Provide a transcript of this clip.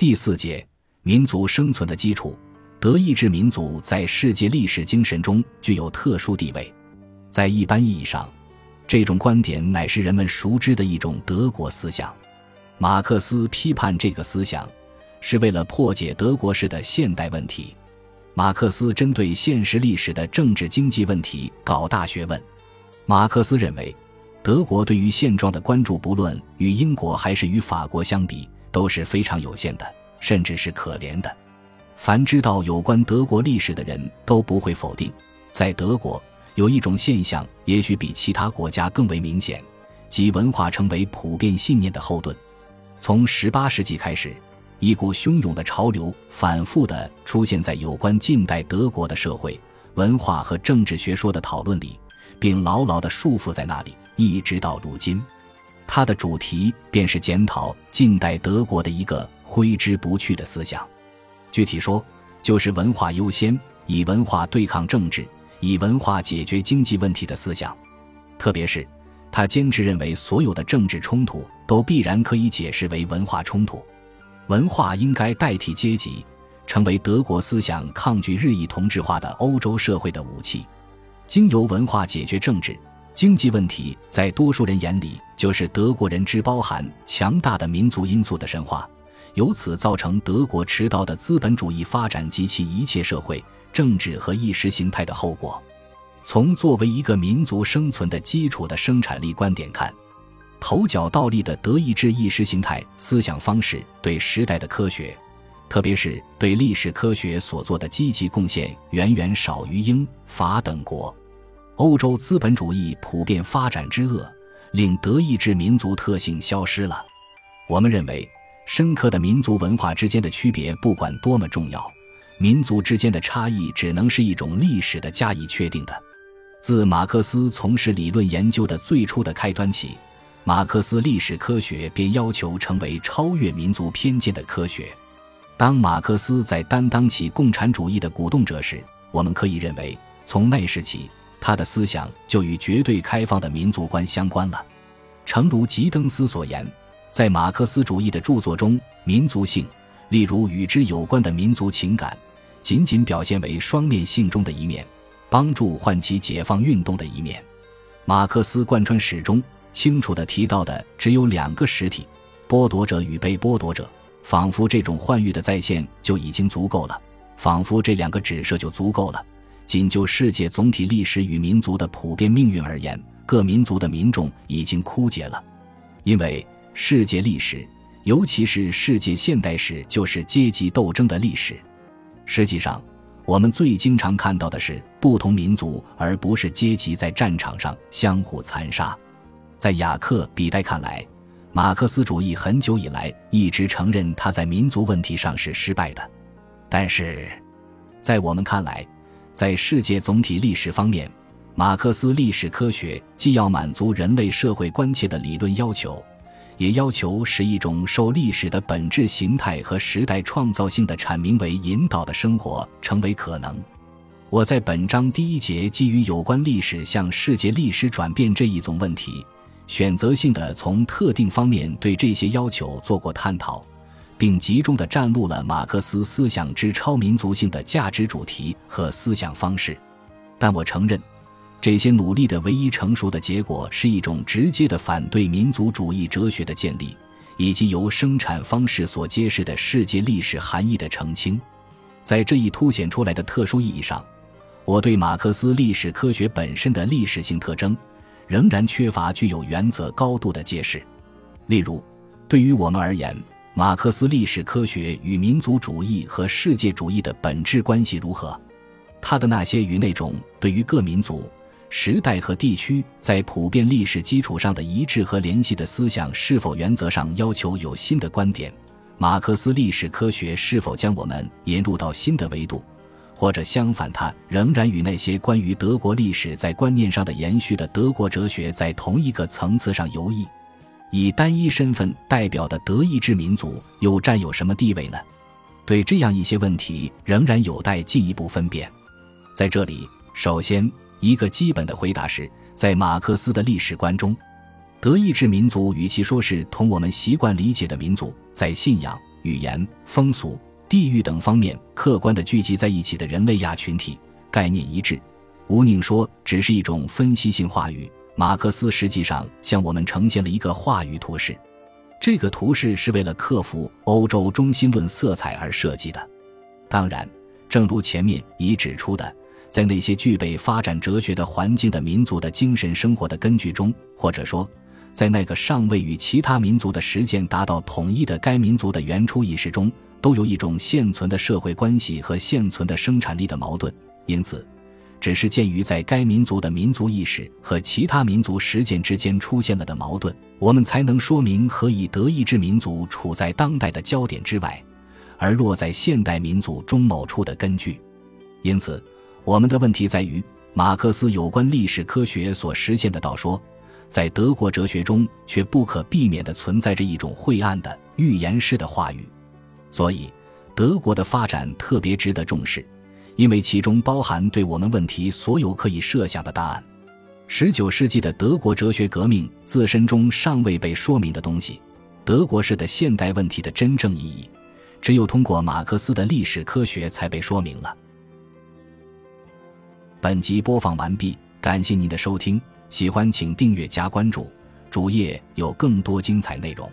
第四节，民族生存的基础。德意志民族在世界历史精神中具有特殊地位，在一般意义上，这种观点乃是人们熟知的一种德国思想。马克思批判这个思想，是为了破解德国式的现代问题。马克思针对现实历史的政治经济问题搞大学问。马克思认为，德国对于现状的关注，不论与英国还是与法国相比，都是非常有限的，甚至是可怜的。凡知道有关德国历史的人都不会否定，在德国有一种现象，也许比其他国家更为明显，即文化成为普遍信念的后盾。从18世纪开始，一股汹涌的潮流反复地出现在有关近代德国的社会、文化和政治学说的讨论里，并牢牢地束缚在那里，一直到如今。它的主题便是检讨近代德国的一个挥之不去的思想。具体说，就是文化优先，以文化对抗政治，以文化解决经济问题的思想。特别是，他坚持认为，所有的政治冲突都必然可以解释为文化冲突，文化应该代替阶级，成为德国思想抗拒日益同质化的欧洲社会的武器。经由文化解决政治、经济问题，在多数人眼里，就是德国人之包含强大的民族因素的神话。由此造成德国迟到的资本主义发展及其一切社会、政治和意识形态的后果。从作为一个民族生存的基础的生产力观点看，头脚倒立的德意志意识形态思想方式对时代的科学，特别是对历史科学所做的积极贡献，远远少于英法等国。欧洲资本主义普遍发展之恶，令德意志民族特性消失了。我们认为。深刻的民族文化之间的区别，不管多么重要，民族之间的差异只能是一种历史的加以确定的。自马克思从事理论研究的最初的开端起，马克思历史科学便要求成为超越民族偏见的科学。当马克思在担当起共产主义的鼓动者时，我们可以认为，从那时起，他的思想就与绝对开放的民族观相关了。诚如吉登斯所言。在马克思主义的著作中，民族性，例如与之有关的民族情感，仅仅表现为双面性中的一面，帮助唤起解放运动的一面。马克思贯穿始终，清楚地提到的只有两个实体：剥夺者与被剥夺者。仿佛这种幻喻的再现就已经足够了，仿佛这两个指涉就足够了。仅就世界总体历史与民族的普遍命运而言，各民族的民众已经枯竭了，因为。世界历史，尤其是世界现代史，就是阶级斗争的历史。实际上，我们最经常看到的是不同民族，而不是阶级在战场上相互残杀。在雅克·比代看来，马克思主义很久以来一直承认他在民族问题上是失败的。但是，在我们看来，在世界总体历史方面，马克思历史科学既要满足人类社会关切的理论要求。也要求使一种受历史的本质形态和时代创造性的阐明为引导的生活成为可能。我在本章第一节基于有关历史向世界历史转变这一种问题，选择性的从特定方面对这些要求做过探讨，并集中的占录了马克思思想之超民族性的价值主题和思想方式。但我承认。这些努力的唯一成熟的结果是一种直接的反对民族主义哲学的建立，以及由生产方式所揭示的世界历史含义的澄清。在这一凸显出来的特殊意义上，我对马克思历史科学本身的历史性特征仍然缺乏具有原则高度的揭示。例如，对于我们而言，马克思历史科学与民族主义和世界主义的本质关系如何？他的那些与那种对于各民族。时代和地区在普遍历史基础上的一致和联系的思想，是否原则上要求有新的观点？马克思历史科学是否将我们引入到新的维度，或者相反，它仍然与那些关于德国历史在观念上的延续的德国哲学在同一个层次上游弋？以单一身份代表的德意志民族又占有什么地位呢？对这样一些问题，仍然有待进一步分辨。在这里，首先。一个基本的回答是，在马克思的历史观中，德意志民族与其说是同我们习惯理解的民族，在信仰、语言、风俗、地域等方面客观的聚集在一起的人类亚群体，概念一致。吴宁说，只是一种分析性话语。马克思实际上向我们呈现了一个话语图式，这个图式是为了克服欧洲中心论色彩而设计的。当然，正如前面已指出的，在那些具备发展哲学的环境的民族的精神生活的根据中，或者说，在那个尚未与其他民族的实践达到统一的该民族的原初意识中，都有一种现存的社会关系和现存的生产力的矛盾。因此。只是鉴于在该民族的民族意识和其他民族实践之间出现了的矛盾，我们才能说明何以德意志民族处在当代的焦点之外，而落在现代民族中某处的根据。因此，我们的问题在于，马克思有关历史科学所实现的道说，在德国哲学中却不可避免地存在着一种晦暗的预言式的话语。所以，德国的发展特别值得重视。因为其中包含对我们问题所有可以设想的答案。十九世纪的德国哲学革命自身中尚未被说明的东西，德国式的现代问题的真正意义，只有通过马克思的历史科学才被说明了。本集播放完毕，感谢您的收听，喜欢请订阅加关注，主页有更多精彩内容。